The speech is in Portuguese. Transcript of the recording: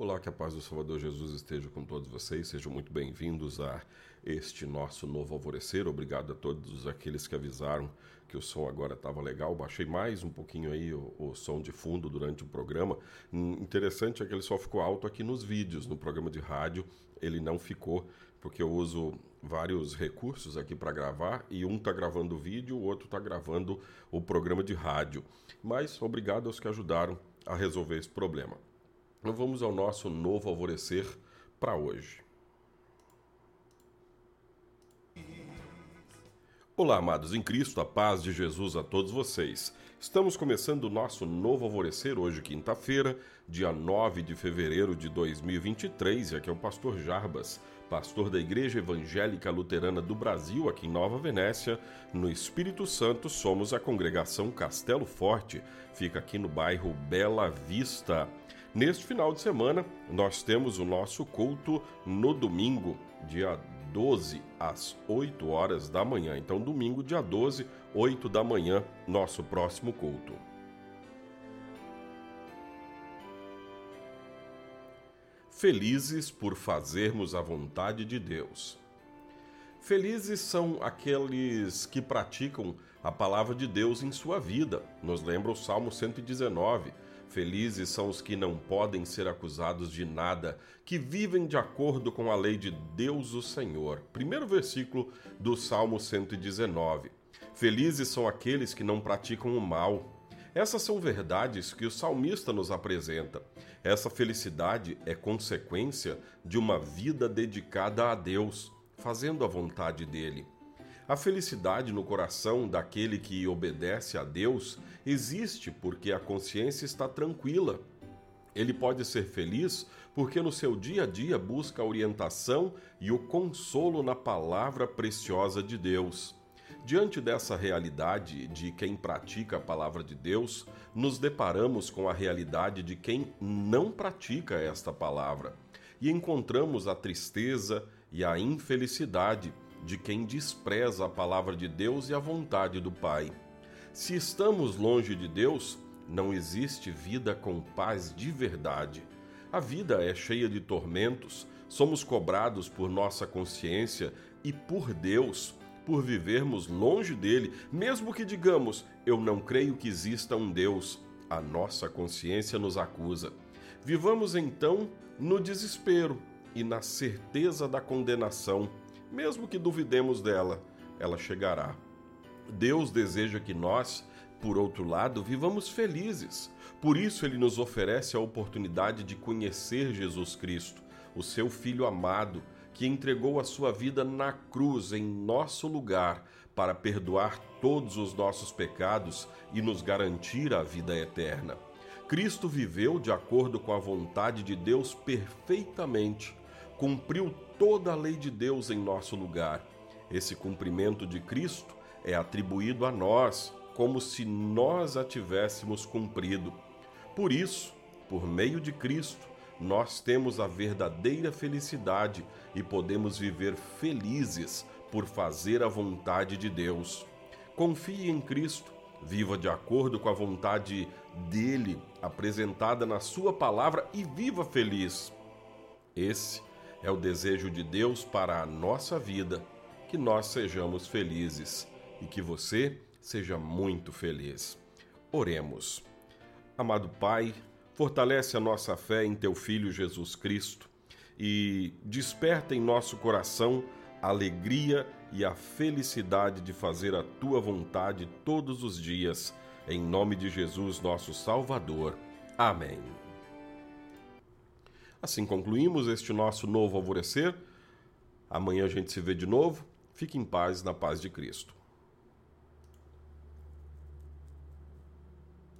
Olá, que a paz do Salvador Jesus esteja com todos vocês. Sejam muito bem-vindos a este nosso novo alvorecer. Obrigado a todos aqueles que avisaram que o som agora estava legal. Baixei mais um pouquinho aí o, o, som de fundo durante o programa. Hum, interessante é que ele só ficou alto aqui nos vídeos. No programa de rádio ele não ficou, porque eu uso vários recursos aqui para gravar e um está gravando o vídeo, o outro está gravando o programa de rádio. Mas obrigado aos que ajudaram a resolver esse problema. Então vamos ao nosso novo alvorecer para hoje. Olá, amados em Cristo, a paz de Jesus a todos vocês. Estamos começando o nosso novo alvorecer hoje, quinta-feira, dia 9 de fevereiro de 2023, e aqui é o pastor Jarbas, pastor da Igreja Evangélica Luterana do Brasil, aqui em Nova Venécia, no Espírito Santo, somos a congregação Castelo Forte, fica aqui no bairro Bela Vista. Neste final de semana, nós temos o nosso culto no domingo, dia 12, às 8 horas da manhã. Então, domingo, dia 12, 8 da manhã, nosso próximo culto. Felizes por fazermos a vontade de Deus. Felizes são aqueles que praticam a palavra de Deus em sua vida. Nos lembra o Salmo 119 Felizes são os que não podem ser acusados de nada, que vivem de acordo com a lei de Deus o Senhor. Primeiro versículo do Salmo 119. Felizes são aqueles que não praticam o mal. Essas são verdades que o salmista nos apresenta. Essa felicidade é consequência de uma vida dedicada a Deus, fazendo a vontade dele. A felicidade no coração daquele que obedece a Deus existe porque a consciência está tranquila. Ele pode ser feliz porque no seu dia a dia busca a orientação e o consolo na palavra preciosa de Deus. Diante dessa realidade de quem pratica a palavra de Deus, nos deparamos com a realidade de quem não pratica esta palavra e encontramos a tristeza e a infelicidade de quem despreza a palavra de Deus e a vontade do Pai. Se estamos longe de Deus, não existe vida com paz de verdade. A vida é cheia de tormentos, somos cobrados por nossa consciência e por Deus por vivermos longe dele, mesmo que digamos, eu não creio que exista um Deus, a nossa consciência nos acusa. Vivamos então no desespero e na certeza da condenação mesmo que duvidemos dela, ela chegará. Deus deseja que nós, por outro lado, vivamos felizes. Por isso, ele nos oferece a oportunidade de conhecer Jesus Cristo, o seu Filho amado, que entregou a sua vida na cruz em nosso lugar para perdoar todos os nossos pecados e nos garantir a vida eterna. Cristo viveu de acordo com a vontade de Deus perfeitamente cumpriu toda a lei de Deus em nosso lugar. Esse cumprimento de Cristo é atribuído a nós, como se nós a tivéssemos cumprido. Por isso, por meio de Cristo, nós temos a verdadeira felicidade e podemos viver felizes por fazer a vontade de Deus. Confie em Cristo, viva de acordo com a vontade dele apresentada na Sua palavra e viva feliz. Esse é o desejo de Deus para a nossa vida, que nós sejamos felizes e que você seja muito feliz. Oremos. Amado Pai, fortalece a nossa fé em Teu Filho Jesus Cristo e desperta em nosso coração a alegria e a felicidade de fazer a Tua vontade todos os dias. Em nome de Jesus, nosso Salvador. Amém. Assim concluímos este nosso novo alvorecer. Amanhã a gente se vê de novo. Fique em paz, na paz de Cristo.